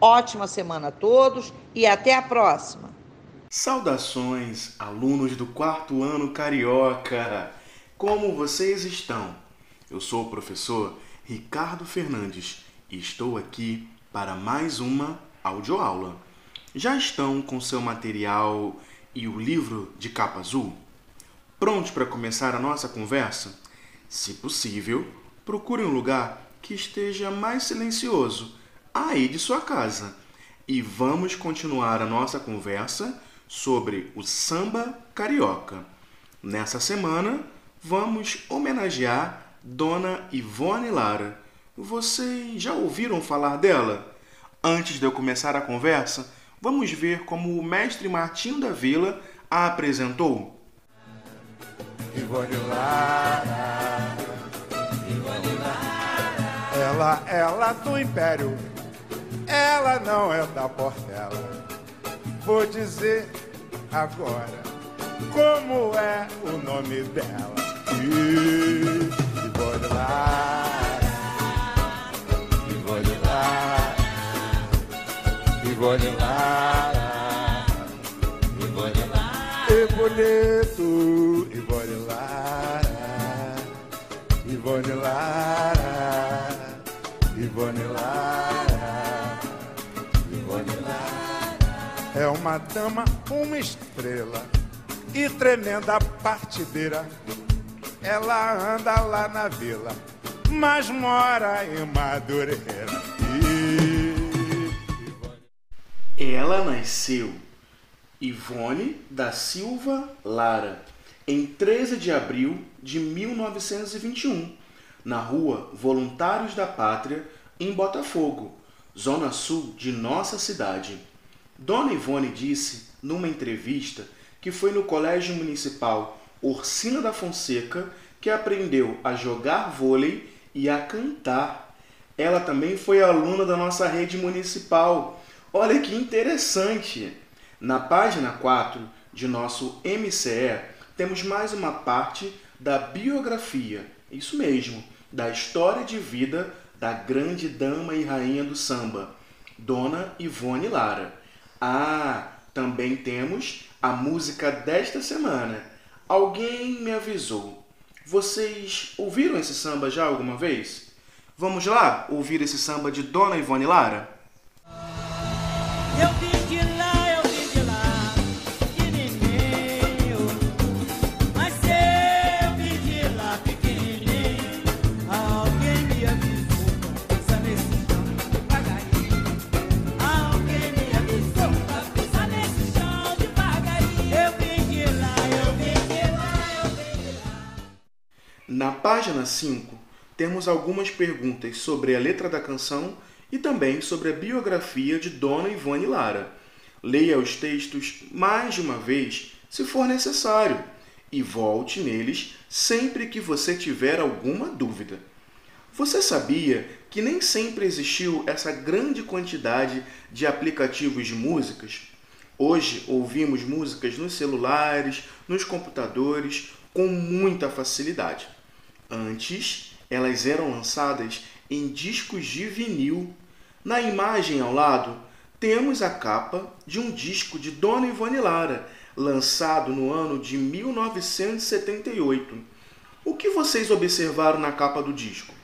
Ótima semana a todos e até a próxima. Saudações, alunos do quarto ano carioca! Como vocês estão? Eu sou o professor Ricardo Fernandes e estou aqui para mais uma audioaula. Já estão com seu material e o livro de capa azul? Prontos para começar a nossa conversa? Se possível, procure um lugar que esteja mais silencioso aí de sua casa e vamos continuar a nossa conversa sobre o samba carioca. Nessa semana, vamos homenagear Dona Ivone Lara. Vocês já ouviram falar dela? Antes de eu começar a conversa, vamos ver como o mestre Martinho da Vila a apresentou. Ivone Lara, Ivone Lara. Ela, ela do Império, ela não é da Portela. Vou dizer agora como é o nome dela. Ivone Lara, Ivone Lara. Ivone Lara, Ivone Lara, e bonito, Ivone Lara, Ivone Lara, uma dama, uma estrela e tremenda partideira. Ela anda lá na vila, mas mora em Madureira. Ela nasceu Ivone da Silva Lara em 13 de abril de 1921, na rua Voluntários da Pátria, em Botafogo, zona sul de nossa cidade. Dona Ivone disse, numa entrevista, que foi no Colégio Municipal Orsina da Fonseca que aprendeu a jogar vôlei e a cantar. Ela também foi aluna da nossa rede municipal Olha que interessante! Na página 4 de nosso MCE, temos mais uma parte da biografia, isso mesmo, da história de vida da grande dama e rainha do samba, Dona Ivone Lara. Ah, também temos a música desta semana. Alguém me avisou. Vocês ouviram esse samba já alguma vez? Vamos lá ouvir esse samba de Dona Ivone Lara? Eu vim Na página 5, temos algumas perguntas sobre a letra da canção e também sobre a biografia de Dona Ivone Lara. Leia os textos mais de uma vez, se for necessário, e volte neles sempre que você tiver alguma dúvida. Você sabia que nem sempre existiu essa grande quantidade de aplicativos de músicas? Hoje ouvimos músicas nos celulares, nos computadores, com muita facilidade. Antes, elas eram lançadas em discos de vinil. Na imagem ao lado, temos a capa de um disco de Dona Ivone Lara, lançado no ano de 1978. O que vocês observaram na capa do disco?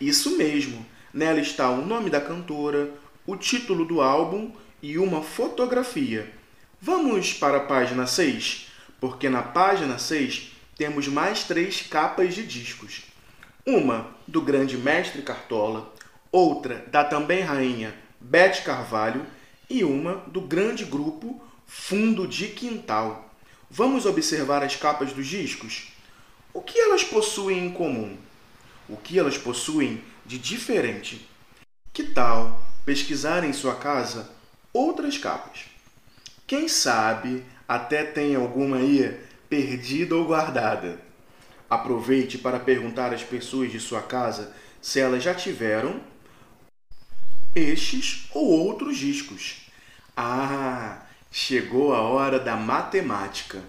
Isso mesmo, nela está o nome da cantora, o título do álbum e uma fotografia. Vamos para a página 6, porque na página 6 temos mais três capas de discos. Uma do grande mestre Cartola, outra da também rainha Beth Carvalho e uma do grande grupo Fundo de Quintal. Vamos observar as capas dos discos? O que elas possuem em comum? O que elas possuem de diferente? Que tal pesquisar em sua casa outras capas? Quem sabe até tem alguma aí perdida ou guardada. Aproveite para perguntar às pessoas de sua casa se elas já tiveram estes ou outros discos. Ah, chegou a hora da matemática.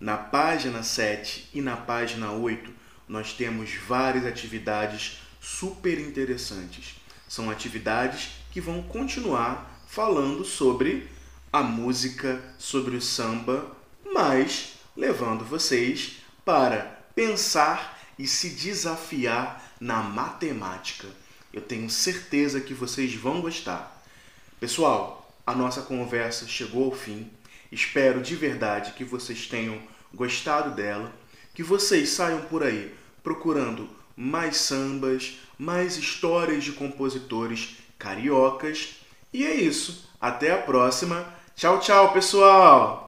Na página 7 e na página 8, nós temos várias atividades super interessantes. São atividades que vão continuar falando sobre a música, sobre o samba, mas levando vocês para pensar e se desafiar na matemática. Eu tenho certeza que vocês vão gostar. Pessoal, a nossa conversa chegou ao fim. Espero de verdade que vocês tenham gostado dela, que vocês saiam por aí procurando mais sambas, mais histórias de compositores cariocas. E é isso. Até a próxima. Tchau, tchau, pessoal!